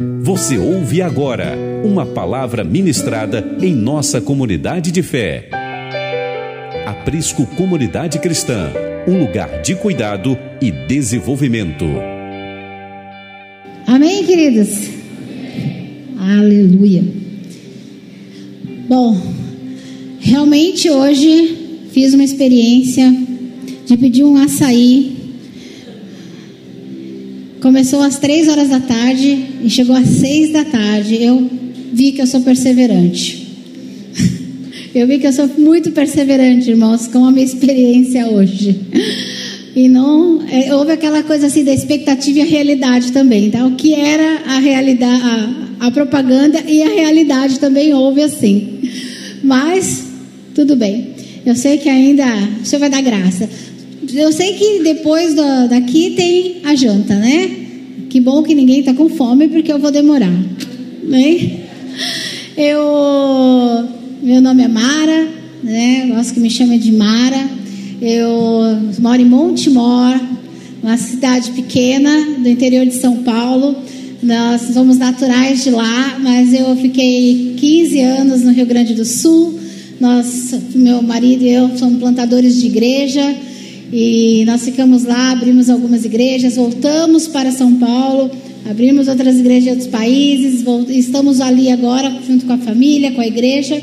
Você ouve agora uma palavra ministrada em nossa comunidade de fé. Aprisco Comunidade Cristã, um lugar de cuidado e desenvolvimento. Amém, queridos? Aleluia. Bom, realmente hoje fiz uma experiência de pedir um açaí Começou às três horas da tarde e chegou às seis da tarde. Eu vi que eu sou perseverante. Eu vi que eu sou muito perseverante, irmãos, com a minha experiência hoje. E não é, houve aquela coisa assim da expectativa e a realidade também. Tá? O que era a realidade, a, a propaganda e a realidade também houve assim. Mas tudo bem. Eu sei que ainda o Senhor vai dar graça. Eu sei que depois daqui tem a janta, né? Que bom que ninguém está com fome, porque eu vou demorar. Né? Eu, meu nome é Mara, né? Gosto que me chame de Mara. Eu moro em Montemor, uma cidade pequena do interior de São Paulo. Nós somos naturais de lá, mas eu fiquei 15 anos no Rio Grande do Sul. Nós, meu marido e eu somos plantadores de igreja. E nós ficamos lá, abrimos algumas igrejas, voltamos para São Paulo, abrimos outras igrejas em outros países, estamos ali agora junto com a família, com a igreja,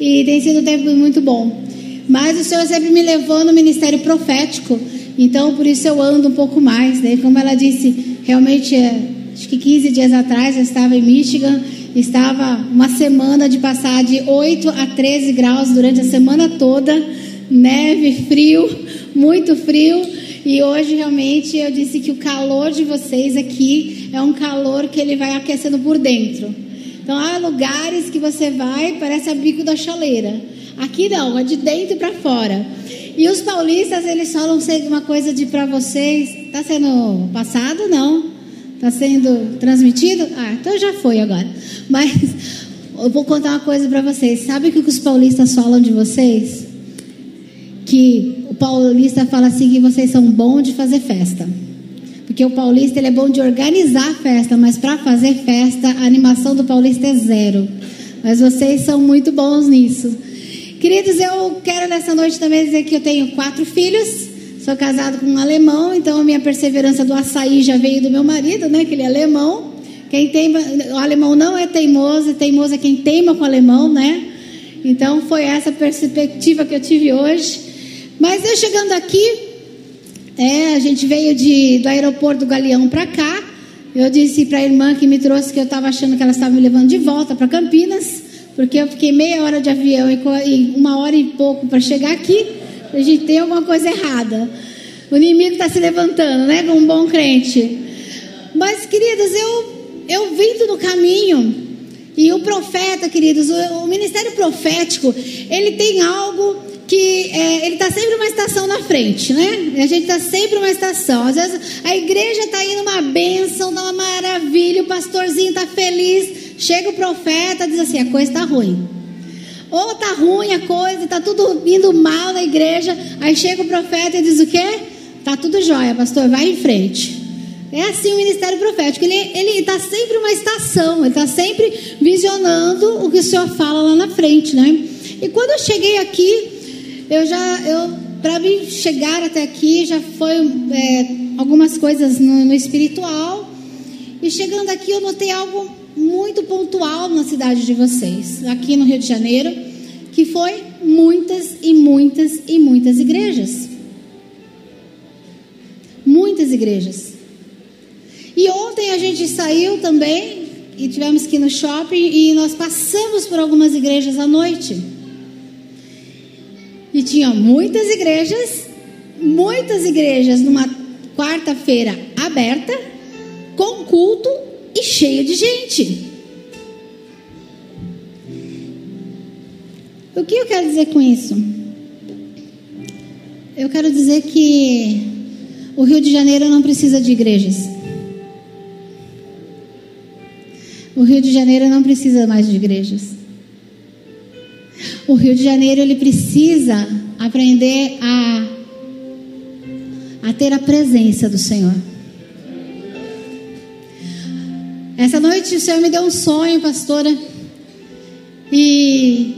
e tem sido um tempo muito bom. Mas o Senhor sempre me levou no ministério profético, então por isso eu ando um pouco mais. Né? Como ela disse, realmente, é, acho que 15 dias atrás eu estava em Michigan, estava uma semana de passar de 8 a 13 graus durante a semana toda, neve, frio muito frio. E hoje realmente eu disse que o calor de vocês aqui é um calor que ele vai aquecendo por dentro. Então há lugares que você vai, parece a bico da chaleira. Aqui não, é de dentro para fora. E os paulistas, eles falam uma coisa de para vocês. Está sendo passado? Não. Está sendo transmitido? Ah, então já foi agora. Mas eu vou contar uma coisa para vocês. Sabe o que os paulistas falam de vocês? Que paulista fala assim que vocês são bons de fazer festa. Porque o paulista ele é bom de organizar festa, mas para fazer festa, a animação do paulista é zero. Mas vocês são muito bons nisso. Queridos, eu quero nessa noite também dizer que eu tenho quatro filhos. Sou casado com um alemão, então a minha perseverança do açaí já veio do meu marido, né? Que ele é alemão. Quem tem, o alemão não é teimoso, teimoso é quem teima com o alemão, né? Então foi essa perspectiva que eu tive hoje. Mas eu chegando aqui, é, a gente veio de, do aeroporto do Galeão para cá. Eu disse para a irmã que me trouxe que eu estava achando que ela estava me levando de volta para Campinas, porque eu fiquei meia hora de avião e uma hora e pouco para chegar aqui. A gente tem alguma coisa errada. O inimigo está se levantando, né? Como um bom crente. Mas, queridos, eu, eu vindo no caminho, e o profeta, queridos, o, o ministério profético, ele tem algo que é, ele está sempre uma estação na frente, né? A gente está sempre uma estação. Às vezes a igreja está indo uma bênção, uma maravilha, o pastorzinho está feliz. Chega o profeta diz assim: a coisa está ruim. Ou está ruim a coisa, está tudo indo mal na igreja. Aí chega o profeta e diz o quê? Está tudo jóia, pastor, vai em frente. É assim o ministério profético. Ele está sempre uma estação, ele está sempre visionando o que o Senhor fala lá na frente, né? E quando eu cheguei aqui, eu já, eu, para mim chegar até aqui já foi é, algumas coisas no, no espiritual. E chegando aqui eu notei algo muito pontual na cidade de vocês, aqui no Rio de Janeiro, que foi muitas e muitas e muitas igrejas. Muitas igrejas. E ontem a gente saiu também e tivemos que ir no shopping e nós passamos por algumas igrejas à noite. E tinha muitas igrejas, muitas igrejas numa quarta-feira aberta, com culto e cheio de gente. O que eu quero dizer com isso? Eu quero dizer que o Rio de Janeiro não precisa de igrejas. O Rio de Janeiro não precisa mais de igrejas. O Rio de Janeiro ele precisa aprender a, a ter a presença do Senhor. Essa noite o Senhor me deu um sonho, pastora. E,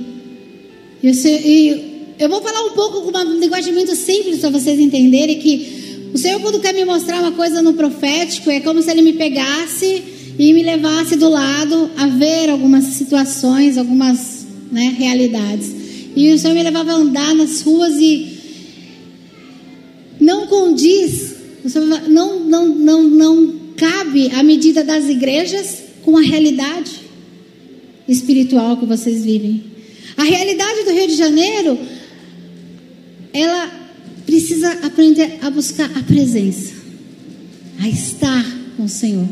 e, e eu vou falar um pouco com uma linguagem muito simples para vocês entenderem que o Senhor, quando quer me mostrar uma coisa no profético, é como se Ele me pegasse e me levasse do lado a ver algumas situações, algumas né, realidades. E o Senhor me levava a andar nas ruas e não condiz, não, não, não, não cabe a medida das igrejas com a realidade espiritual que vocês vivem. A realidade do Rio de Janeiro, ela precisa aprender a buscar a presença, a estar com o Senhor.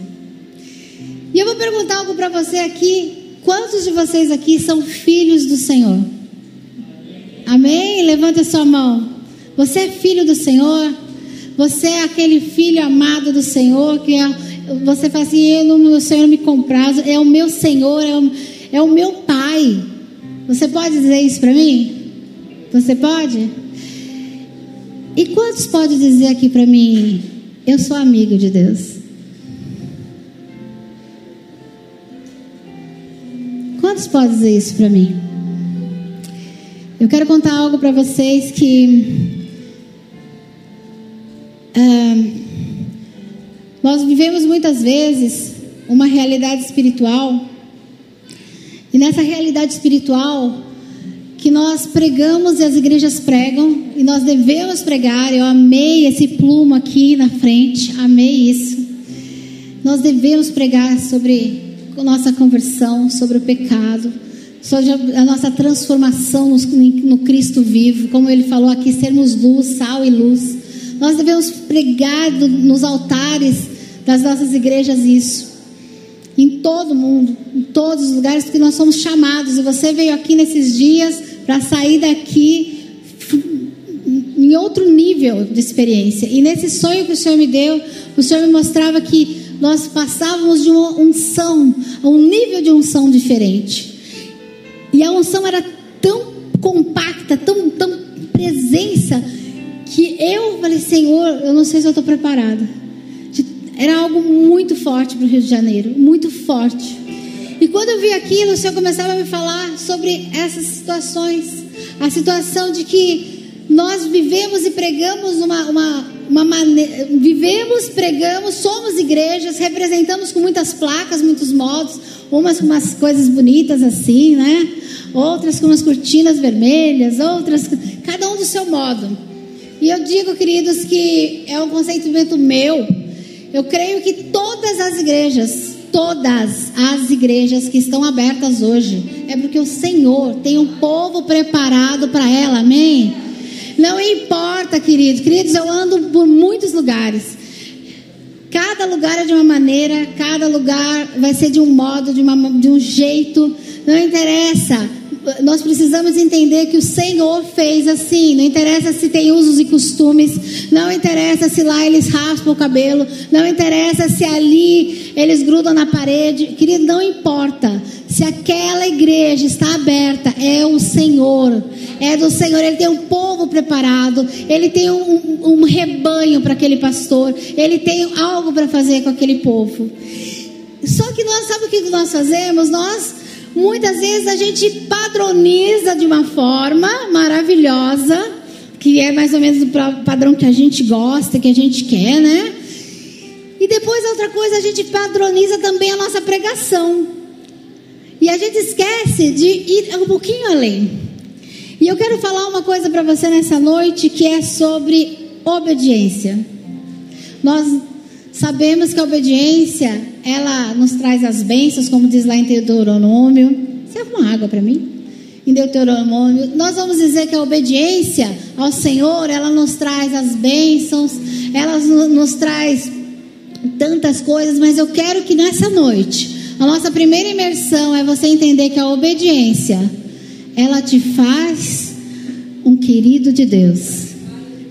E eu vou perguntar algo para você aqui. Quantos de vocês aqui são filhos do Senhor? Amém? Levante a sua mão. Você é filho do Senhor? Você é aquele filho amado do Senhor que é, você fala assim, eu, o Senhor me compraz, é o meu Senhor, é o, é o meu Pai. Você pode dizer isso para mim? Você pode? E quantos podem dizer aqui para mim, eu sou amigo de Deus? Quantos podem dizer isso para mim? Eu quero contar algo para vocês que uh, nós vivemos muitas vezes uma realidade espiritual e nessa realidade espiritual que nós pregamos e as igrejas pregam e nós devemos pregar. Eu amei esse plumo aqui na frente, amei isso. Nós devemos pregar sobre a nossa conversão, sobre o pecado, sobre a nossa transformação no, Cristo vivo, como ele falou aqui, sermos luz, sal e luz. Nós devemos pregar nos altares das nossas igrejas isso. Em todo mundo, em todos os lugares que nós somos chamados. E você veio aqui nesses dias para sair daqui em outro nível de experiência. E nesse sonho que o Senhor me deu, o Senhor me mostrava que nós passávamos de uma unção a um nível de unção diferente. E a unção era tão compacta, tão, tão presença, que eu falei, Senhor, eu não sei se eu estou preparada. Era algo muito forte para o Rio de Janeiro, muito forte. E quando eu vi aquilo, o Senhor começava a me falar sobre essas situações. A situação de que nós vivemos e pregamos uma, uma, uma maneira. Vivemos, pregamos, somos igrejas, representamos com muitas placas, muitos modos, umas com umas coisas bonitas assim, né? Outras com umas cortinas vermelhas, outras. Cada um do seu modo. E eu digo, queridos, que é um consentimento meu. Eu creio que todas as igrejas, todas as igrejas que estão abertas hoje, é porque o Senhor tem um povo preparado para ela, amém? Não importa, queridos, queridos, eu ando por muitos lugares. Cada lugar é de uma maneira, cada lugar vai ser de um modo, de, uma, de um jeito, não interessa nós precisamos entender que o Senhor fez assim. Não interessa se tem usos e costumes, não interessa se lá eles raspam o cabelo, não interessa se ali eles grudam na parede. Querido, não importa. Se aquela igreja está aberta, é o Senhor. É do Senhor. Ele tem um povo preparado. Ele tem um, um, rebanho para aquele pastor. Ele tem algo para fazer com aquele povo. Só que nós, sabe o que nós fazemos? Nós Muitas vezes a gente padroniza de uma forma maravilhosa, que é mais ou menos o padrão que a gente gosta, que a gente quer, né? E depois outra coisa, a gente padroniza também a nossa pregação. E a gente esquece de ir um pouquinho além. E eu quero falar uma coisa para você nessa noite que é sobre obediência. Nós Sabemos que a obediência, ela nos traz as bênçãos, como diz lá em Deuteronômio. Serve uma água para mim? Em Deuteronômio, nós vamos dizer que a obediência ao Senhor, ela nos traz as bênçãos, ela nos traz tantas coisas, mas eu quero que nessa noite, a nossa primeira imersão é você entender que a obediência, ela te faz um querido de Deus.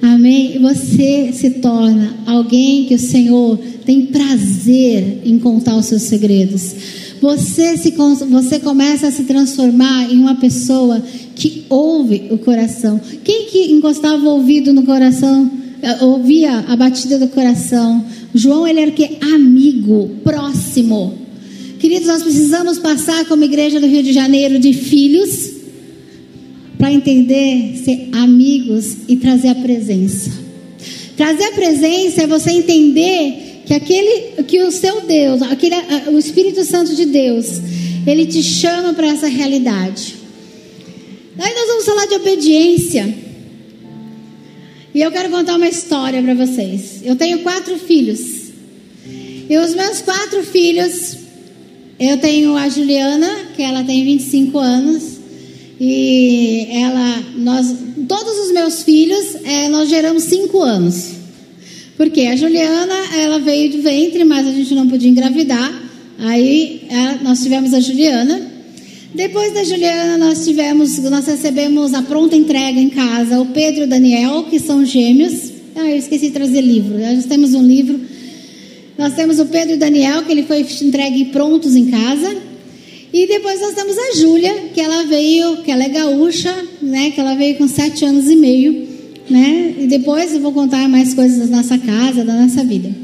Amém? Você se torna alguém que o Senhor tem prazer em contar os seus segredos. Você, se, você começa a se transformar em uma pessoa que ouve o coração. Quem que encostava o ouvido no coração, eh, ouvia a batida do coração? João, ele era que? Amigo, próximo. Queridos, nós precisamos passar como igreja do Rio de Janeiro de filhos para entender ser amigos e trazer a presença. Trazer a presença é você entender que aquele que o seu Deus, aquele o Espírito Santo de Deus, ele te chama para essa realidade. Aí nós vamos falar de obediência. E eu quero contar uma história para vocês. Eu tenho quatro filhos. E os meus quatro filhos, eu tenho a Juliana, que ela tem 25 anos. E ela, nós, todos os meus filhos, é, nós geramos cinco anos. Porque a Juliana, ela veio de ventre, mas a gente não podia engravidar. Aí é, nós tivemos a Juliana. Depois da Juliana, nós tivemos, nós recebemos a pronta entrega em casa, o Pedro e o Daniel, que são gêmeos. Ah, eu esqueci de trazer livro. Nós temos um livro. Nós temos o Pedro e o Daniel, que ele foi entregue prontos em casa. E depois nós temos a Júlia, que ela veio, que ela é gaúcha, né? Que ela veio com sete anos e meio, né? E depois eu vou contar mais coisas da nossa casa, da nossa vida.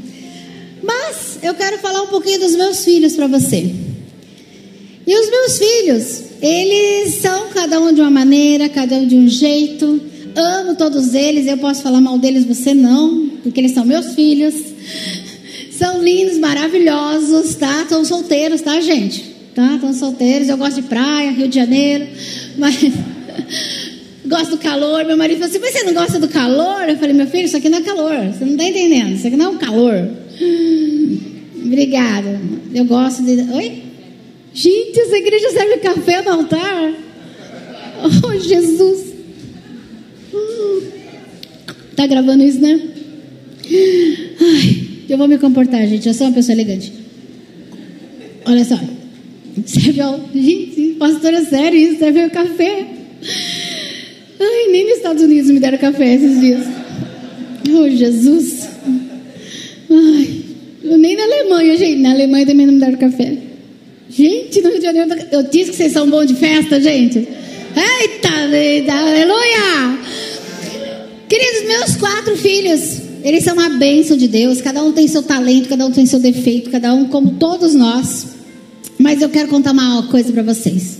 Mas eu quero falar um pouquinho dos meus filhos para você. E os meus filhos, eles são cada um de uma maneira, cada um de um jeito. Amo todos eles, eu posso falar mal deles, você não, porque eles são meus filhos. São lindos, maravilhosos, tá? Estão solteiros, tá, gente? Tá? Estão solteiros, eu gosto de praia, Rio de Janeiro, mas gosto do calor. Meu marido falou assim: Mas você não gosta do calor? Eu falei: Meu filho, isso aqui não é calor, você não está entendendo, isso aqui não é um calor. Obrigada, eu gosto de. Oi? Gente, essa igreja serve café no altar? Oh, Jesus! Tá gravando isso, né? Ai, eu vou me comportar, gente. Eu sou uma pessoa elegante. Olha só. Serve ao. Gente, pastora, sério isso? Serve café. Ai, nem nos Estados Unidos me deram café esses dias. Oh, Jesus. Ai, nem na Alemanha, gente. Na Alemanha também não me deram café. Gente, no Rio de Janeiro, eu disse que vocês são bons de festa, gente. Eita, eita, aleluia! Queridos, meus quatro filhos, eles são uma bênção de Deus. Cada um tem seu talento, cada um tem seu defeito, cada um como todos nós. Mas eu quero contar uma coisa para vocês.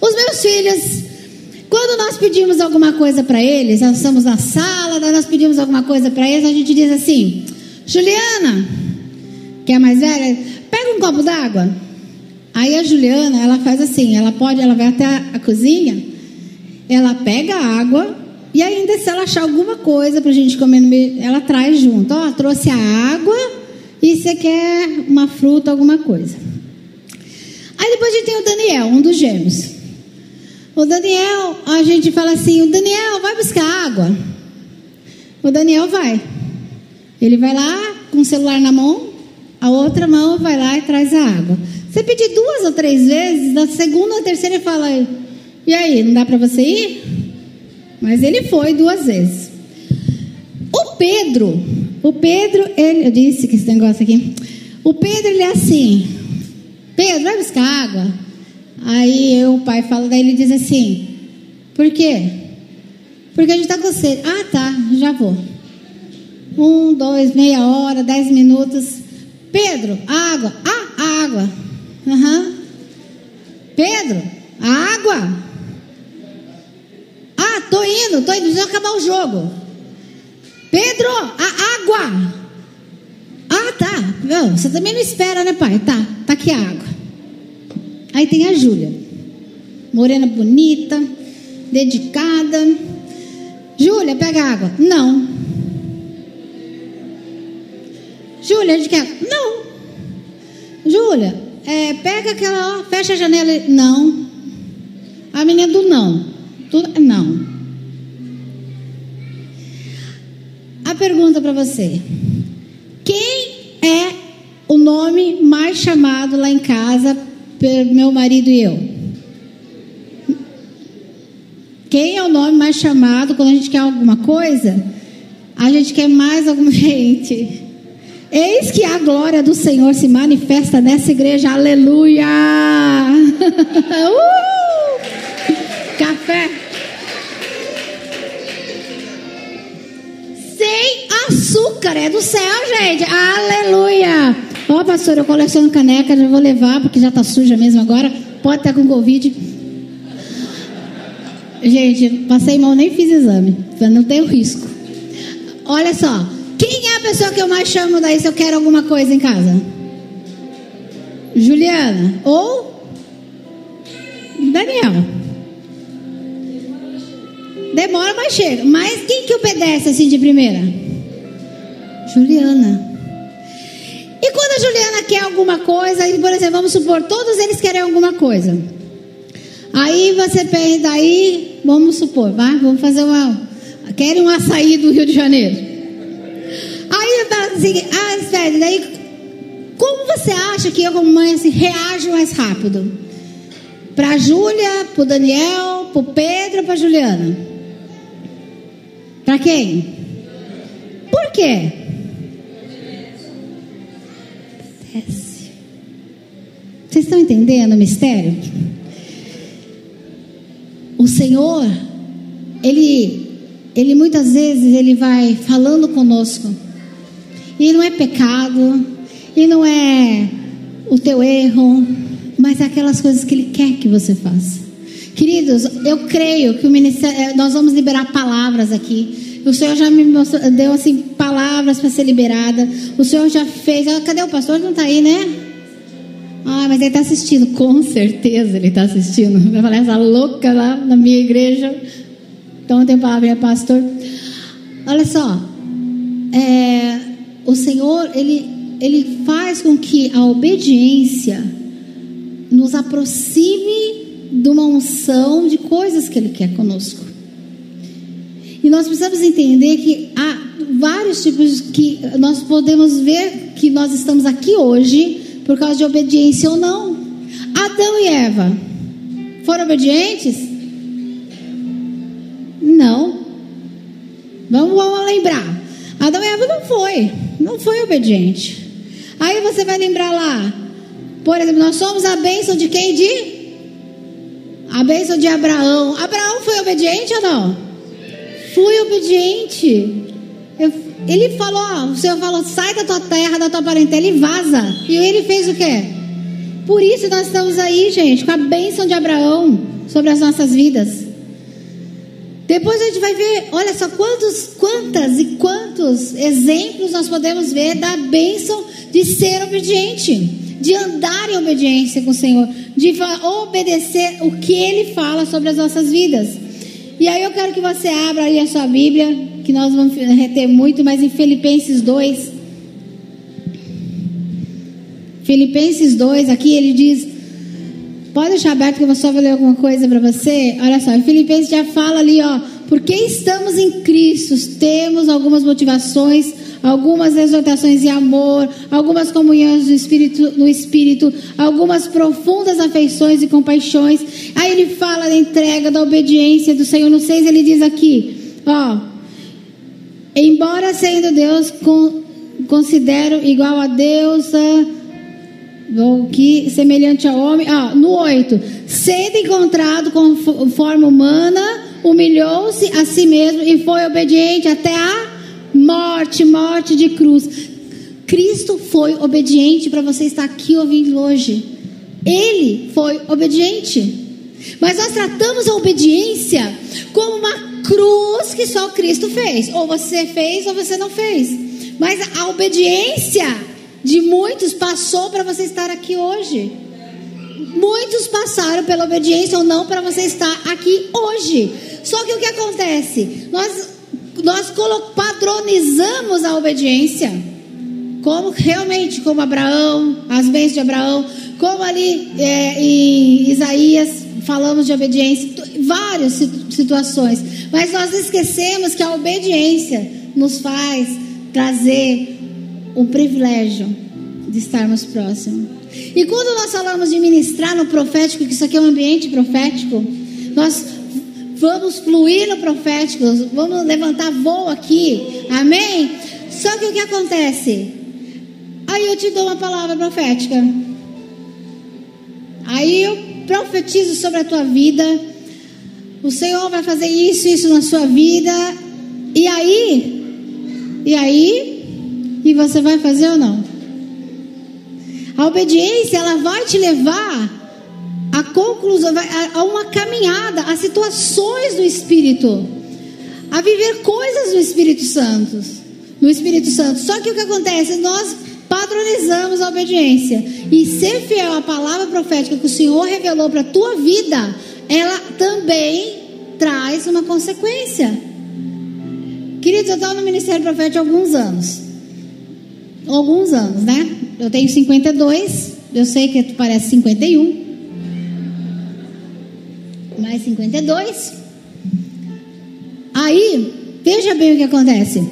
Os meus filhos, quando nós pedimos alguma coisa para eles, nós estamos na sala, nós pedimos alguma coisa para eles, a gente diz assim: Juliana, que é a mais velha, pega um copo d'água. Aí a Juliana, ela faz assim, ela pode, ela vai até a, cozinha, ela pega a água e ainda se ela achar alguma coisa para a gente comer meio, ela traz junto. Ó, trouxe a água e você quer uma fruta, alguma coisa. Aí depois a gente tem o Daniel, um dos gêmeos. O Daniel, a gente fala assim: o Daniel vai buscar água. O Daniel vai. Ele vai lá com o celular na mão, a outra mão vai lá e traz a água. Você pedir duas ou três vezes, na segunda ou terceira ele fala: e aí, não dá para você ir? Mas ele foi duas vezes. O Pedro, o Pedro, ele, eu disse que esse negócio aqui. O Pedro, ele é assim: Pedro, vai buscar água. Aí eu, o pai fala, daí ele diz assim: Por quê? Porque a gente está com sede. Ah, tá, já vou. Um, dois, meia hora, dez minutos. Pedro, água. Ah, água. Uhum. Pedro, água. Ah, tô indo, tô indo, precisa acabar o jogo. Pedro, a água. Ah, tá. Não, você também não espera, né, pai? Tá, tá aqui a água. Aí tem a Júlia. Morena bonita, dedicada. Júlia, pega água. Não. Júlia, a gente quer. Não. Júlia, é, pega aquela, ó, fecha a janela. Não. A menina do não. Tu, não. A pergunta para você. Quem é o nome mais chamado lá em casa pelo meu marido e eu? Quem é o nome mais chamado quando a gente quer alguma coisa? A gente quer mais alguma gente. Eis que a glória do Senhor se manifesta nessa igreja. Aleluia! uh! Café. Sem açúcar, é do céu, gente. Aleluia! Oh, pastor, eu coleciono caneca, já vou levar, porque já está suja mesmo agora. Pode estar com Covid. Gente, passei mal, nem fiz exame, não ter o risco. Olha só, quem é a pessoa que eu mais chamo daí se eu quero alguma coisa em casa? Juliana ou Daniel. Demora, mas chega. Mas quem que obedece assim de primeira? Juliana. E quando a Juliana quer alguma coisa, por exemplo, vamos supor, todos eles querem alguma coisa. Aí você pede, aí, vamos supor, vai, vamos fazer uma. Querem um açaí do Rio de Janeiro. Aí assim, ah, espere, daí como você acha que eu, como mãe, assim, reajo mais rápido? Para a Júlia, para o Daniel, para o Pedro, para a Juliana? Para quem? Por quê? Vocês estão entendendo o mistério? O Senhor, ele, ele muitas vezes ele vai falando conosco. E não é pecado, e não é o teu erro, mas é aquelas coisas que Ele quer que você faça. Queridos, eu creio que o ministério, eh, nós vamos liberar palavras aqui. O Senhor já me mostrou, deu assim palavras para ser liberada. O Senhor já fez. Ah, cadê o pastor? Não está aí, né? Ah, mas ele está assistindo. Com certeza ele está assistindo. Vai falar essa louca lá na minha igreja. Então tem palavra, pastor. Olha só. É, o Senhor, ele ele faz com que a obediência nos aproxime de uma unção de coisas que Ele quer conosco. E nós precisamos entender que há vários tipos que nós podemos ver que nós estamos aqui hoje por causa de obediência ou não. Adão e Eva foram obedientes? Não. Vamos, vamos lembrar. Adão e Eva não foi, não foi obediente. Aí você vai lembrar lá, por exemplo, nós somos a bênção de quem? De? A bênção de Abraão. Abraão foi obediente ou não? Fui obediente. Ele falou, o Senhor falou, sai da tua terra, da tua parentela e vaza. E ele fez o quê? Por isso nós estamos aí, gente, com a bênção de Abraão sobre as nossas vidas. Depois a gente vai ver, olha só quantos, quantas e quantos exemplos nós podemos ver da bênção de ser obediente, de andar em obediência com o Senhor, de obedecer o que Ele fala sobre as nossas vidas. E aí eu quero que você abra aí a sua Bíblia, que nós vamos reter muito, mas em Filipenses 2. Filipenses 2, aqui ele diz: Pode deixar aberto que eu só vou ler alguma coisa para você? Olha só, Filipenses já fala ali, ó. Porque estamos em Cristo, temos algumas motivações, algumas exortações de amor, algumas comunhões do Espírito, no Espírito, algumas profundas afeições e compaixões. Aí ele fala da entrega, da obediência do Senhor. No 6 ele diz aqui, ó. Embora sendo Deus, considero igual a Deus. A, que semelhante ao homem. Ah, no 8. Sendo encontrado com forma humana, humilhou-se a si mesmo e foi obediente até a morte morte de cruz. Cristo foi obediente para você estar aqui ouvindo hoje. Ele foi obediente. Mas nós tratamos a obediência como uma cruz que só Cristo fez. Ou você fez ou você não fez. Mas a obediência de muitos passou para você estar aqui hoje. Muitos passaram pela obediência ou não para você estar aqui hoje. Só que o que acontece? Nós, nós padronizamos a obediência. Como realmente, como Abraão, as bênçãos de Abraão, como ali é, em Isaías falamos de obediência, várias situações. Mas nós esquecemos que a obediência nos faz trazer o privilégio de estarmos próximos. E quando nós falamos de ministrar no profético, que isso aqui é um ambiente profético, nós vamos fluir no profético, vamos levantar voo aqui, amém? Só que o que acontece? Aí eu te dou uma palavra profética, aí eu profetizo sobre a tua vida, o Senhor vai fazer isso, isso na sua vida, e aí, e aí, e você vai fazer ou não? A obediência, ela vai te levar a conclusão, a uma caminhada, a situações do Espírito, a viver coisas do Espírito Santo, no Espírito Santo. Só que o que acontece? Nós padronizamos a obediência e ser fiel à palavra profética que o Senhor revelou para a tua vida, ela também traz uma consequência. Queridos, eu estou no Ministério Profético há alguns anos. Alguns anos, né? Eu tenho 52, eu sei que tu parece 51 mais 52. Aí, veja bem o que acontece.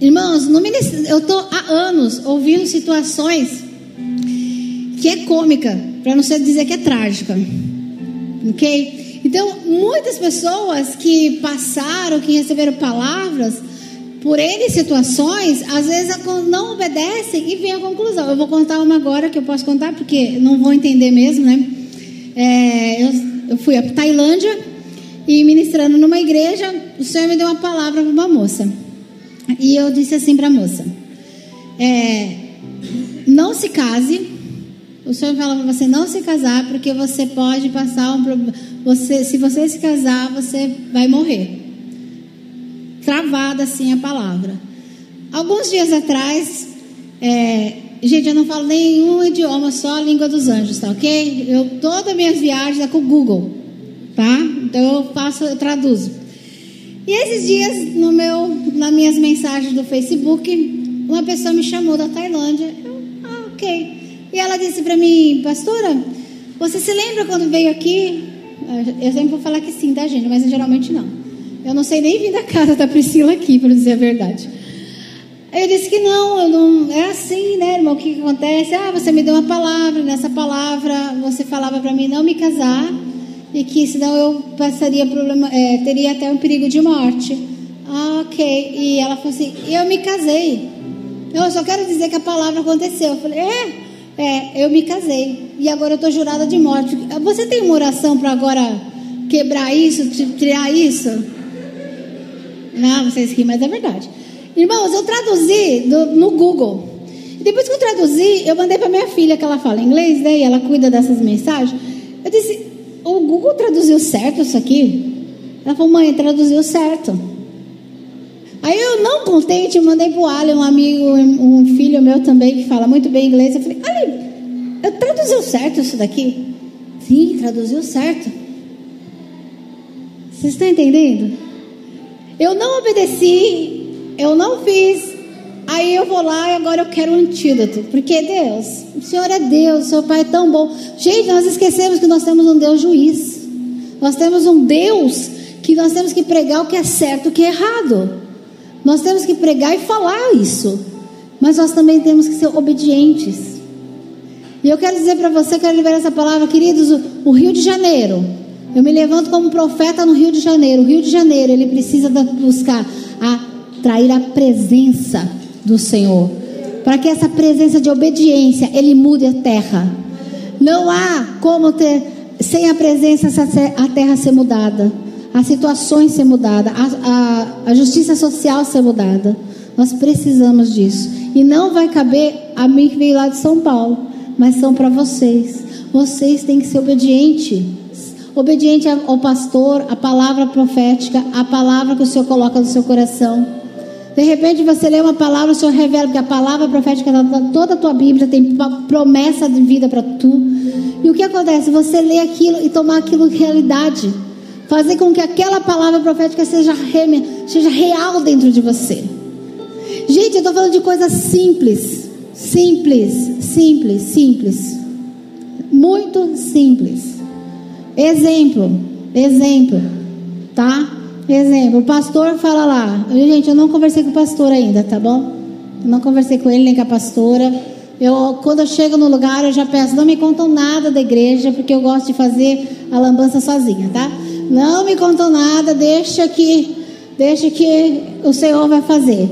Irmãos, no eu estou há anos ouvindo situações que é cômica, para não ser dizer que é trágica. Ok? Então, muitas pessoas que passaram, que receberam palavras, por N situações, às vezes não obedecem e vem a conclusão. Eu vou contar uma agora que eu posso contar, porque não vou entender mesmo, né? É, eu eu fui a Tailândia e ministrando numa igreja, o Senhor me deu uma palavra para uma moça. E eu disse assim para a moça: é, Não se case. O Senhor fala para você não se casar, porque você pode passar um problema. Você, se você se casar, você vai morrer. Travada assim a palavra. Alguns dias atrás, é, Gente, eu não falo nenhum idioma, só a língua dos anjos, tá ok? Eu, todas as minhas viagens é com o Google, tá? Então eu faço, eu traduzo. E esses dias, no meu, nas minhas mensagens do Facebook, uma pessoa me chamou da Tailândia. Eu, ah, ok. E ela disse para mim, pastora, você se lembra quando veio aqui? Eu sempre vou falar que sim, tá, gente? Mas geralmente não. Eu não sei nem vir da casa da Priscila aqui, para dizer a verdade. Eu disse que não, eu não, é assim, né, irmão? O que, que acontece? Ah, você me deu uma palavra, nessa palavra você falava para mim não me casar e que senão eu passaria problema, é, teria até um perigo de morte. Ah, ok. E ela falou assim: eu me casei. Eu só quero dizer que a palavra aconteceu. Eu falei: é, é, eu me casei e agora eu estou jurada de morte. Você tem uma oração para agora quebrar isso, tirar isso? Não, vocês riem, mas é verdade. Irmãos, eu traduzi do, no Google. E depois que eu traduzi, eu mandei para minha filha, que ela fala inglês, né? E ela cuida dessas mensagens. Eu disse: O Google traduziu certo isso aqui? Ela falou: Mãe, traduziu certo. Aí eu, não contente, mandei para o Ali, um amigo, um filho meu também, que fala muito bem inglês. Eu falei: Ali, traduziu certo isso daqui? Sim, traduziu certo. Vocês estão entendendo? Eu não obedeci eu não fiz. Aí eu vou lá e agora eu quero um antídoto. Porque Deus, o Senhor é Deus, o seu Pai é tão bom. Gente, nós esquecemos que nós temos um Deus juiz. Nós temos um Deus que nós temos que pregar o que é certo e o que é errado. Nós temos que pregar e falar isso. Mas nós também temos que ser obedientes. E eu quero dizer para você, quero liberar essa palavra, queridos, o, o Rio de Janeiro. Eu me levanto como profeta no Rio de Janeiro. O Rio de Janeiro, ele precisa buscar atrair a presença do Senhor. Para que essa presença de obediência, ele mude a terra. Não há como ter, sem a presença, a terra ser mudada. As situações ser mudadas. A, a, a justiça social ser mudada. Nós precisamos disso. E não vai caber a mim que veio lá de São Paulo. Mas são para vocês. Vocês têm que ser obedientes obediente ao pastor, a palavra profética, a palavra que o Senhor coloca no seu coração. De repente você lê uma palavra, o Senhor revela, porque a palavra profética está toda a tua Bíblia, tem promessa de vida para tu. E o que acontece? Você lê aquilo e tomar aquilo realidade. Fazer com que aquela palavra profética seja, seja real dentro de você. Gente, eu estou falando de coisas simples. Simples, simples, simples. Muito simples. Exemplo, exemplo, tá? Exemplo, o pastor fala lá. Gente, eu não conversei com o pastor ainda, tá bom? Eu não conversei com ele nem com a pastora. Eu, quando eu chego no lugar, eu já peço, não me contam nada da igreja, porque eu gosto de fazer a lambança sozinha, tá? Não me contam nada, deixa que, deixa que o Senhor vai fazer.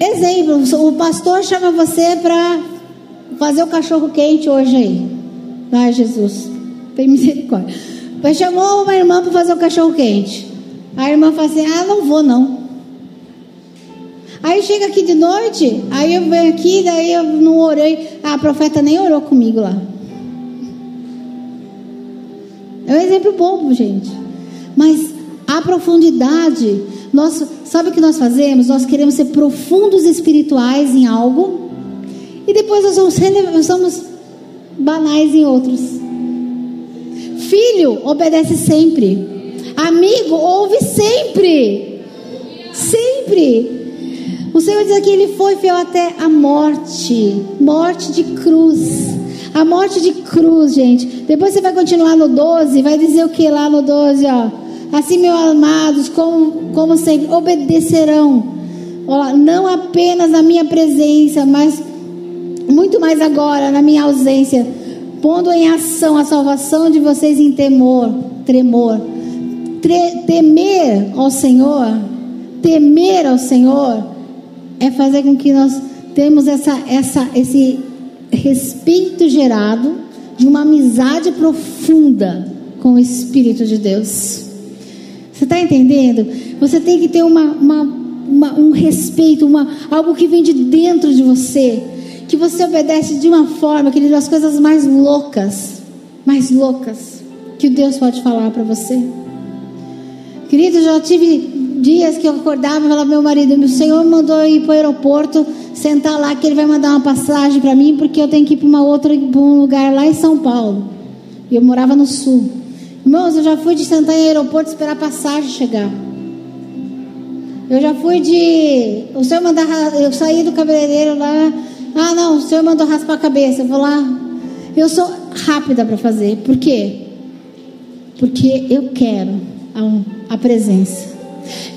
Exemplo, o pastor chama você para fazer o cachorro quente hoje aí. Vai, Jesus, tem misericórdia. Mas chamou uma irmã para fazer o cachorro quente. A irmã falou assim: Ah, não vou não. Aí chega aqui de noite, aí eu venho aqui, daí eu não orei. Ah, a profeta nem orou comigo lá. É um exemplo bobo, gente. Mas a profundidade, nós, sabe o que nós fazemos? Nós queremos ser profundos espirituais em algo e depois nós somos, nós somos banais em outros. Filho obedece sempre. Amigo ouve sempre. Sempre. O Senhor diz que ele foi fiel até a morte morte de cruz. A morte de cruz, gente. Depois você vai continuar no 12, vai dizer o que lá no 12, ó. Assim, meus amados, como, como sempre, obedecerão. Ó, não apenas na minha presença, mas muito mais agora, na minha ausência, pondo em ação a salvação de vocês em temor, tremor. Tre temer ao Senhor, temer ao Senhor, é fazer com que nós temos essa, essa, esse respeito gerado de uma amizade profunda com o Espírito de Deus. Você está entendendo? Você tem que ter uma, uma, uma, um respeito, uma, algo que vem de dentro de você, que você obedece de uma forma que ele as coisas mais loucas, mais loucas que Deus pode falar para você. Querido, já tive dias que eu acordava e falava meu marido, meu Senhor mandou ir para o aeroporto, sentar lá que ele vai mandar uma passagem para mim, porque eu tenho que ir para uma outra, para um lugar lá em São Paulo. E eu morava no sul. Irmãos, eu já fui de sentar em aeroporto esperar a passagem chegar. Eu já fui de. O senhor mandar. Eu saí do cabeleireiro lá. Ah, não, o senhor mandou raspar a cabeça. Eu vou lá. Eu sou rápida para fazer. Por quê? Porque eu quero a, a presença.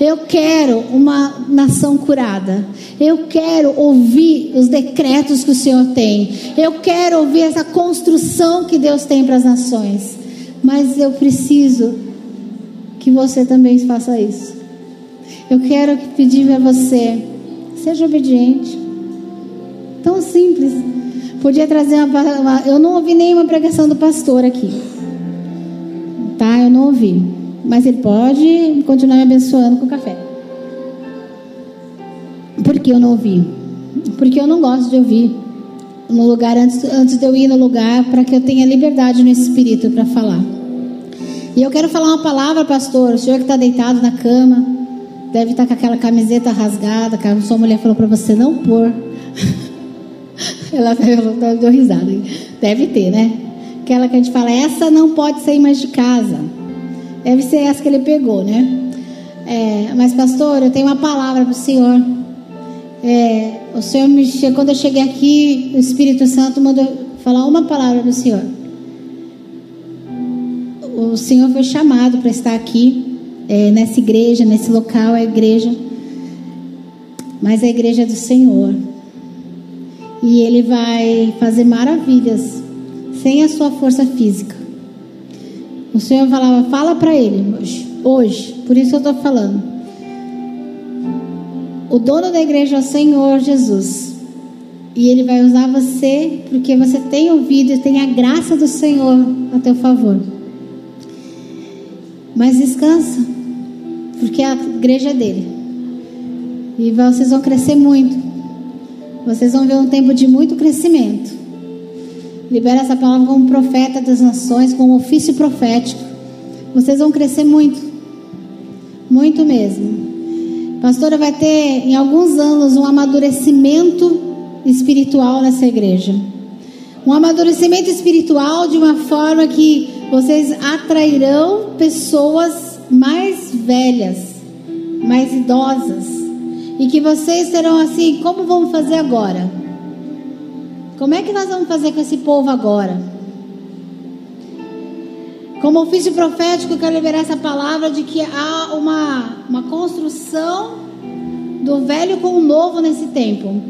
Eu quero uma nação curada. Eu quero ouvir os decretos que o Senhor tem. Eu quero ouvir essa construção que Deus tem para as nações. Mas eu preciso que você também faça isso. Eu quero pedir para você, seja obediente. Tão simples. Podia trazer uma, uma. Eu não ouvi nenhuma pregação do pastor aqui. Tá? Eu não ouvi mas ele pode continuar me abençoando com café. Por que eu não ouvi? Porque eu não gosto de ouvir no lugar antes, antes de eu ir no lugar para que eu tenha liberdade no espírito para falar. E eu quero falar uma palavra, pastor. O senhor que está deitado na cama deve estar tá com aquela camiseta rasgada, que a sua mulher falou para você não pôr. Ela deu risada. Deve ter, né? Aquela que a gente fala, essa não pode sair mais de casa. Deve ser essa que ele pegou, né? É, mas, pastor, eu tenho uma palavra para o senhor. É, o senhor me quando eu cheguei aqui, o Espírito Santo mandou falar uma palavra para o senhor. O senhor foi chamado para estar aqui, é, nessa igreja, nesse local, é a igreja, mas é a igreja do Senhor. E ele vai fazer maravilhas sem a sua força física. O Senhor falava, fala para ele hoje, hoje, por isso eu estou falando. O dono da igreja é o Senhor Jesus. E ele vai usar você porque você tem ouvido e tem a graça do Senhor a teu favor. Mas descansa, porque a igreja é dele. E vocês vão crescer muito. Vocês vão ver um tempo de muito crescimento. Libera essa palavra como profeta das nações, como ofício profético. Vocês vão crescer muito. Muito mesmo. Pastora vai ter em alguns anos um amadurecimento espiritual nessa igreja. Um amadurecimento espiritual de uma forma que vocês atrairão pessoas mais velhas, mais idosas. E que vocês serão assim, como vamos fazer agora? Como é que nós vamos fazer com esse povo agora? Como ofício profético, eu quero liberar essa palavra de que há uma, uma construção do velho com o novo nesse tempo.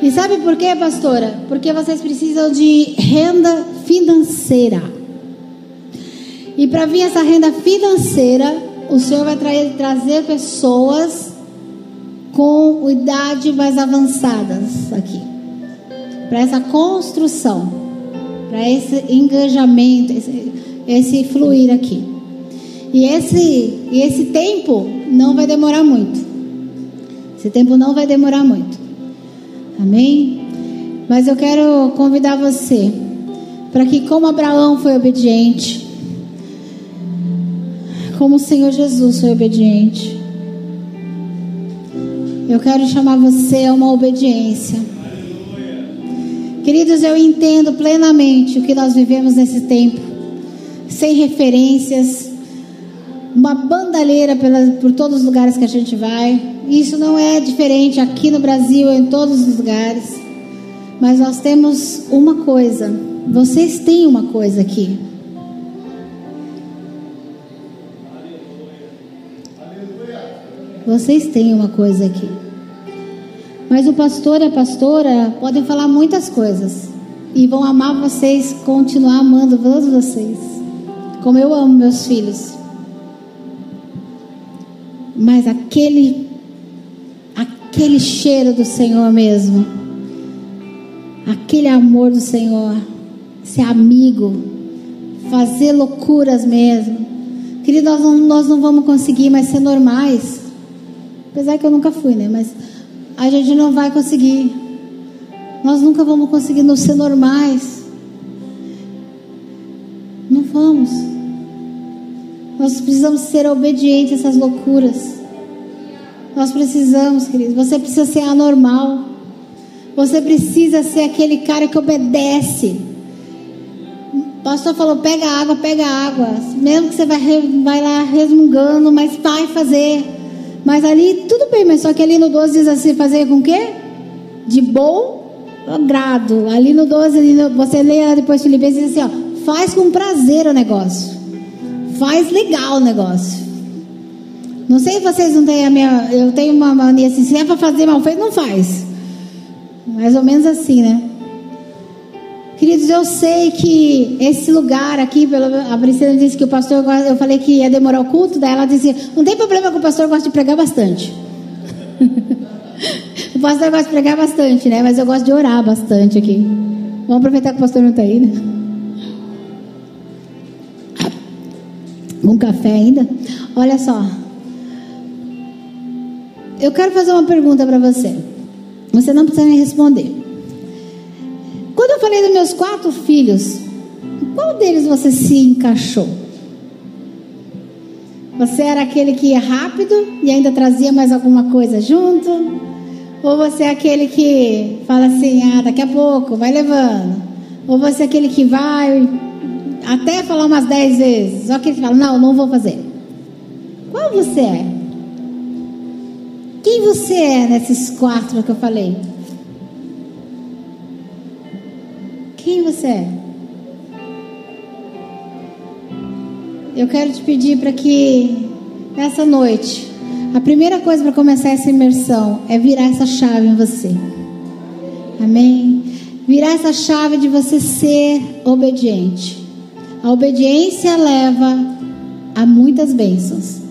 E sabe por quê, pastora? Porque vocês precisam de renda financeira. E para vir essa renda financeira, o Senhor vai trazer, trazer pessoas com idade mais avançadas aqui para essa construção, para esse engajamento, esse, esse fluir aqui. E esse, e esse tempo não vai demorar muito. Esse tempo não vai demorar muito. Amém? Mas eu quero convidar você para que, como Abraão foi obediente, como o Senhor Jesus foi obediente, eu quero chamar você a uma obediência. Queridos, eu entendo plenamente o que nós vivemos nesse tempo, sem referências, uma bandalheira por todos os lugares que a gente vai. Isso não é diferente aqui no Brasil, em todos os lugares. Mas nós temos uma coisa, vocês têm uma coisa aqui. Vocês têm uma coisa aqui. Mas o pastor e a pastora podem falar muitas coisas. E vão amar vocês, continuar amando todos vocês. Como eu amo meus filhos. Mas aquele aquele cheiro do Senhor mesmo. Aquele amor do Senhor. Ser amigo. Fazer loucuras mesmo. Querido, nós não, nós não vamos conseguir mais ser normais. Apesar que eu nunca fui, né? Mas a gente não vai conseguir. Nós nunca vamos conseguir não ser normais. Não vamos. Nós precisamos ser obedientes a essas loucuras. Nós precisamos, querido. Você precisa ser anormal. Você precisa ser aquele cara que obedece. O pastor falou: pega água, pega água. Mesmo que você vai, vai lá resmungando, mas vai fazer. Mas ali, tudo bem, mas só que ali no 12 diz assim: fazer com o quê? De bom grado. Ali no 12, ali no, você lê depois Filipenses diz assim: ó, faz com prazer o negócio. Faz legal o negócio. Não sei se vocês não têm a minha. Eu tenho uma mania assim: se é para fazer mal feito, não faz. Mais ou menos assim, né? Queridos, eu sei que esse lugar aqui, a Priscila disse que o pastor, eu falei que ia demorar o culto, daí ela disse, não tem problema que o pastor gosta de pregar bastante. o pastor gosta de pregar bastante, né? Mas eu gosto de orar bastante aqui. Vamos aproveitar que o pastor não está aí, né? Um café ainda? Olha só. Eu quero fazer uma pergunta para você. Você não precisa nem responder. Quando eu falei dos meus quatro filhos, qual deles você se encaixou? Você era aquele que ia rápido e ainda trazia mais alguma coisa junto? Ou você é aquele que fala assim, ah, daqui a pouco, vai levando? Ou você é aquele que vai até falar umas dez vezes, só que ele fala, não, não vou fazer. Qual você é? Quem você é nesses quatro que eu falei? Quem você é? Eu quero te pedir para que nessa noite, a primeira coisa para começar essa imersão é virar essa chave em você. Amém? Virar essa chave de você ser obediente. A obediência leva a muitas bênçãos.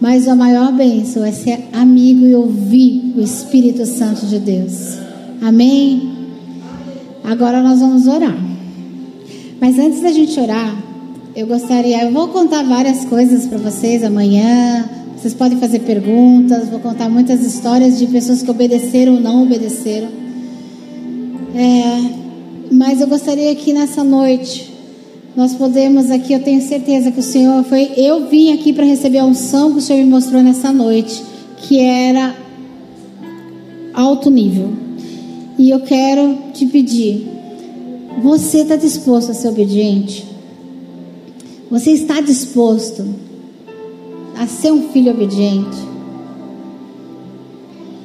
Mas a maior bênção é ser amigo e ouvir o Espírito Santo de Deus. Amém? Agora nós vamos orar. Mas antes da gente orar, eu gostaria, eu vou contar várias coisas para vocês amanhã. Vocês podem fazer perguntas, vou contar muitas histórias de pessoas que obedeceram ou não obedeceram. É, mas eu gostaria que nessa noite nós podemos aqui, eu tenho certeza que o Senhor foi. Eu vim aqui para receber a unção que o Senhor me mostrou nessa noite, que era alto nível. E eu quero te pedir: você está disposto a ser obediente? Você está disposto a ser um filho obediente?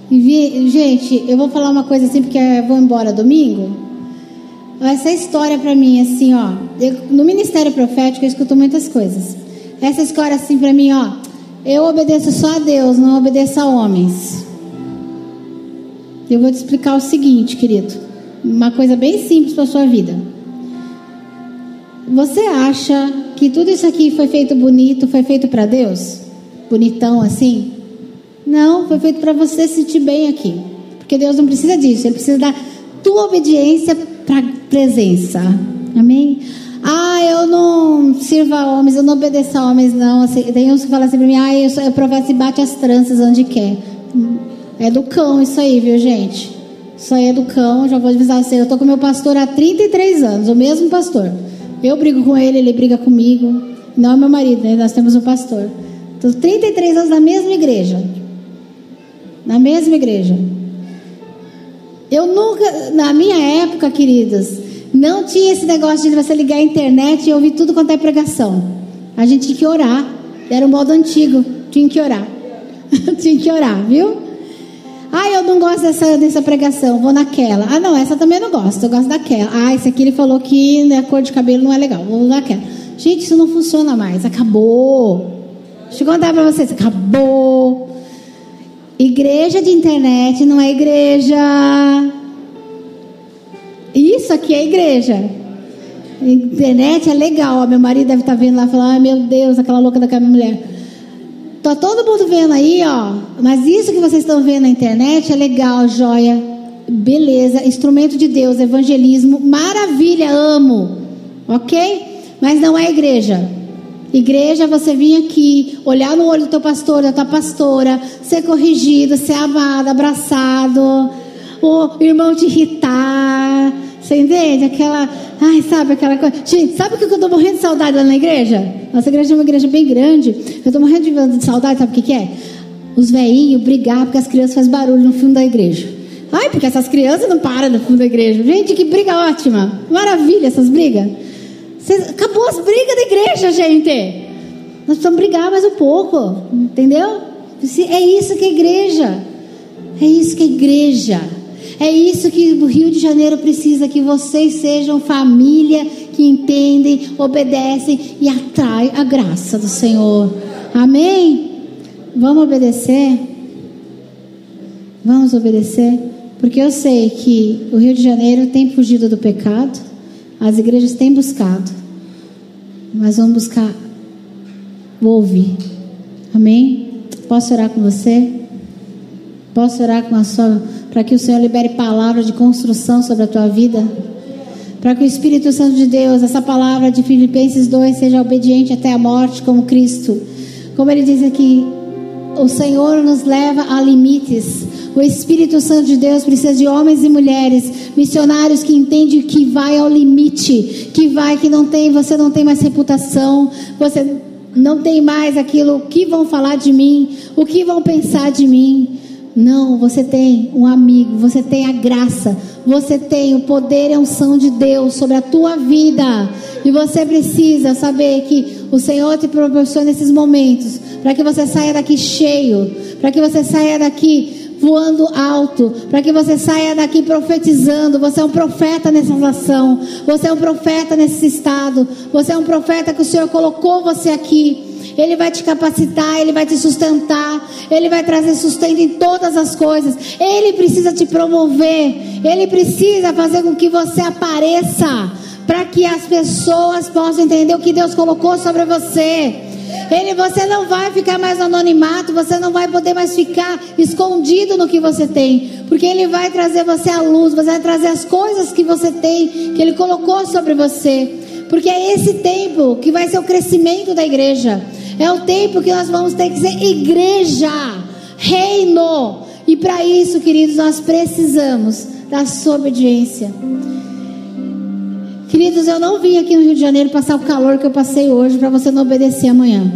E, gente, eu vou falar uma coisa assim porque eu vou embora domingo. Essa história para mim, assim, ó, eu, no ministério profético eu escuto muitas coisas. Essa história assim para mim, ó, eu obedeço só a Deus, não obedeço a homens. Eu vou te explicar o seguinte, querido. Uma coisa bem simples para sua vida. Você acha que tudo isso aqui foi feito bonito, foi feito para Deus? Bonitão assim? Não, foi feito para você se sentir bem aqui. Porque Deus não precisa disso, Ele precisa da tua obediência para presença. Amém? Ah, eu não sirvo a homens, eu não obedeço a homens, não. Assim, tem uns que falam assim para mim, ah, eu, eu professo e bate as tranças onde quer. É do cão isso aí, viu, gente? Isso aí é do cão, já vou avisar você. Eu tô com meu pastor há 33 anos, o mesmo pastor. Eu brigo com ele, ele briga comigo. Não é meu marido, né? Nós temos um pastor. Tô 33 anos na mesma igreja. Na mesma igreja. Eu nunca, na minha época, queridas, não tinha esse negócio de você ligar a internet e ouvir tudo quanto é pregação. A gente tinha que orar. Era um modo antigo. Tinha que orar. tinha que orar, viu? Ah, eu não gosto dessa, dessa pregação, vou naquela. Ah, não, essa também não gosto, eu gosto daquela. Ah, esse aqui ele falou que a cor de cabelo não é legal, vou naquela. Gente, isso não funciona mais, acabou. Deixa eu contar para vocês, acabou. Igreja de internet não é igreja. Isso aqui é igreja. Internet é legal. Meu marido deve estar tá vendo lá e falar: ai meu Deus, aquela louca daquela mulher. Tá todo mundo vendo aí, ó. Mas isso que vocês estão vendo na internet é legal, joia. Beleza, instrumento de Deus, evangelismo, maravilha, amo. Ok? Mas não é igreja. Igreja, você vir aqui, olhar no olho do teu pastor, da tua pastora, ser corrigido, ser amado, abraçado, o irmão te irritar. Você entende? Aquela, ai, sabe aquela coisa. Gente, sabe o que eu estou morrendo de saudade lá na igreja? Nossa igreja é uma igreja bem grande. Eu estou morrendo de saudade, sabe o que, que é? Os velhinhos brigar porque as crianças fazem barulho no fundo da igreja. Ai, porque essas crianças não param no fundo da igreja. Gente, que briga ótima. Maravilha essas brigas. Cês, acabou as brigas da igreja, gente. Nós precisamos brigar mais um pouco. Entendeu? É isso que é igreja. É isso que é igreja. É isso que o Rio de Janeiro precisa: que vocês sejam família que entendem, obedecem e atraem a graça do Senhor. Amém? Vamos obedecer? Vamos obedecer? Porque eu sei que o Rio de Janeiro tem fugido do pecado, as igrejas têm buscado, mas vamos buscar ouvir. Amém? Posso orar com você? Posso orar com a sua para que o Senhor libere palavras de construção sobre a tua vida. Para que o Espírito Santo de Deus, essa palavra de Filipenses 2, seja obediente até a morte, como Cristo. Como ele diz aqui, o Senhor nos leva a limites. O Espírito Santo de Deus precisa de homens e mulheres, missionários que entendem que vai ao limite, que vai, que não tem, você não tem mais reputação, você não tem mais aquilo, que vão falar de mim, o que vão pensar de mim. Não, você tem um amigo, você tem a graça, você tem o poder e a unção de Deus sobre a tua vida. E você precisa saber que o Senhor te proporciona esses momentos para que você saia daqui cheio, para que você saia daqui voando alto, para que você saia daqui profetizando. Você é um profeta nessa nação, você é um profeta nesse estado, você é um profeta que o Senhor colocou você aqui. Ele vai te capacitar, Ele vai te sustentar, Ele vai trazer sustento em todas as coisas. Ele precisa te promover, Ele precisa fazer com que você apareça, para que as pessoas possam entender o que Deus colocou sobre você. Ele, você não vai ficar mais anonimato, você não vai poder mais ficar escondido no que você tem, porque Ele vai trazer você à luz, você vai trazer as coisas que você tem, que Ele colocou sobre você, porque é esse tempo que vai ser o crescimento da igreja. É o tempo que nós vamos ter que ser igreja, reino. E para isso, queridos, nós precisamos da sua obediência. Queridos, eu não vim aqui no Rio de Janeiro passar o calor que eu passei hoje para você não obedecer amanhã.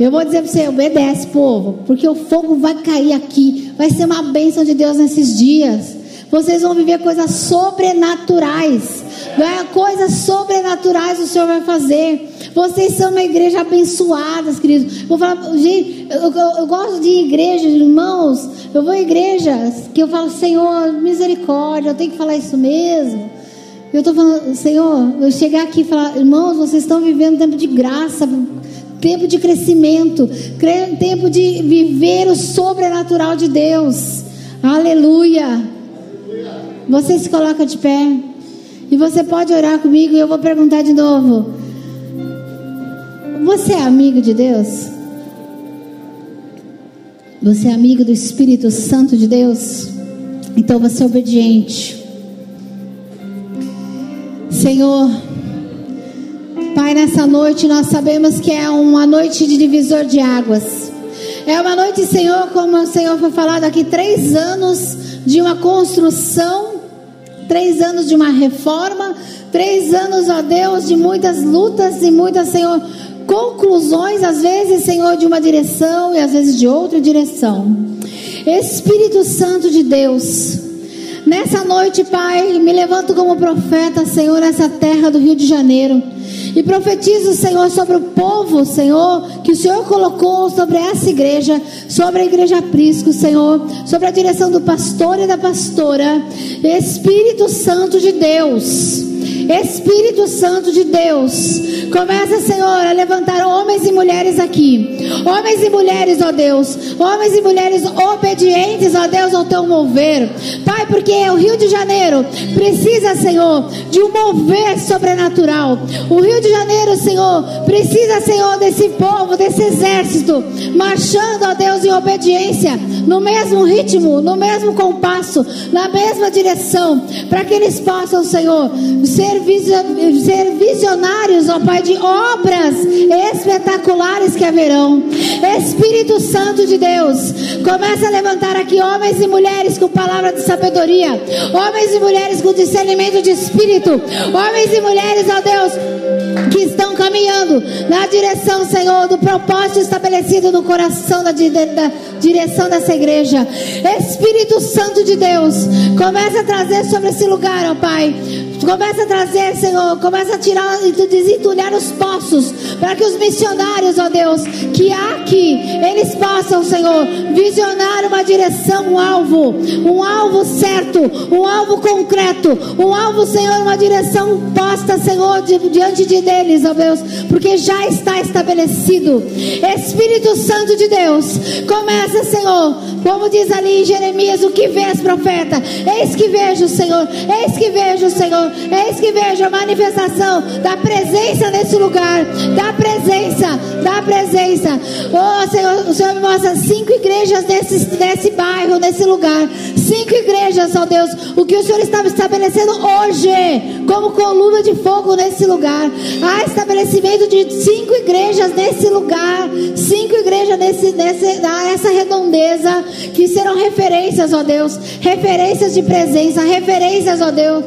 Eu vou dizer para você, obedece, povo, porque o fogo vai cair aqui. Vai ser uma bênção de Deus nesses dias. Vocês vão viver coisas sobrenaturais. Vai, coisas sobrenaturais o Senhor vai fazer. Vocês são uma igreja abençoadas, queridos. Vou falar, gente, eu, eu, eu gosto de igrejas, irmãos. Eu vou em igrejas que eu falo, Senhor, misericórdia, eu tenho que falar isso mesmo. Eu estou falando, Senhor, eu chegar aqui e falar, irmãos, vocês estão vivendo tempo de graça, tempo de crescimento, tempo de viver o sobrenatural de Deus. Aleluia. Você se coloca de pé. E você pode orar comigo e eu vou perguntar de novo. Você é amigo de Deus? Você é amigo do Espírito Santo de Deus? Então você é obediente. Senhor, Pai, nessa noite nós sabemos que é uma noite de divisor de águas. É uma noite, Senhor, como o Senhor foi falado aqui, três anos de uma construção, três anos de uma reforma, três anos, ó Deus, de muitas lutas e muitas, Senhor, conclusões, às vezes, Senhor, de uma direção e às vezes de outra direção. Espírito Santo de Deus, nessa noite, Pai, me levanto como profeta, Senhor, nessa terra do Rio de Janeiro. E profetizo, Senhor, sobre o povo, Senhor, que o Senhor colocou sobre essa igreja, sobre a igreja Prisco, Senhor, sobre a direção do pastor e da pastora. Espírito Santo de Deus. Espírito Santo de Deus, começa, Senhor, a levantar homens e mulheres aqui. Homens e mulheres, ó Deus. Homens e mulheres obedientes, ó Deus, ao teu mover. Pai, porque o Rio de Janeiro precisa, Senhor, de um mover sobrenatural. O Rio de Janeiro, Senhor, precisa, Senhor, desse povo, desse exército, marchando, ó Deus, em obediência, no mesmo ritmo, no mesmo compasso, na mesma direção, para que eles possam, Senhor, ser, ser visionários, ó Pai, de obras espetaculares que haverão. Espírito Santo de Deus, começa a levantar aqui homens e mulheres com palavra de sabedoria, homens e mulheres com discernimento de espírito, homens e mulheres, ó Deus, que estão caminhando na direção, Senhor, do propósito estabelecido no coração da, da direção dessa igreja. Espírito Santo de Deus, começa a trazer sobre esse lugar, ó Pai. Começa a trazer, Senhor, começa a tirar e desentulhar os poços, para que os missionários, ó Deus, que há aqui, eles possam, Senhor, visionar uma direção, um alvo, um alvo certo, um alvo concreto, um alvo, Senhor, uma direção posta, Senhor, diante de deles, ó Deus, porque já está estabelecido. Espírito Santo de Deus, começa, Senhor, como diz ali em Jeremias, o que vês, profeta? Eis que vejo, Senhor, eis que vejo, Senhor, eis que vejo a manifestação da presença nesse lugar, da presença, da presença. Oh, Senhor, o Senhor me mostra cinco igrejas nesse, nesse bairro, nesse lugar. Cinco igrejas, ó Deus, o que o Senhor estava estabelecendo hoje, como coluna de fogo nesse lugar. Há estabelecimento de cinco igrejas nesse lugar, cinco igrejas nesse, nesse, essa redondeza, que serão referências, ó Deus, referências de presença, referências, ó Deus,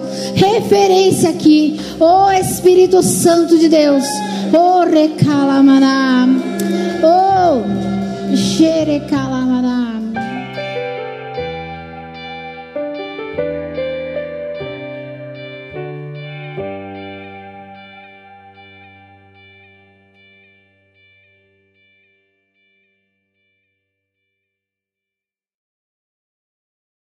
referência aqui, ó Espírito Santo de Deus, ó Recalamaná, ó Xerecalamaná.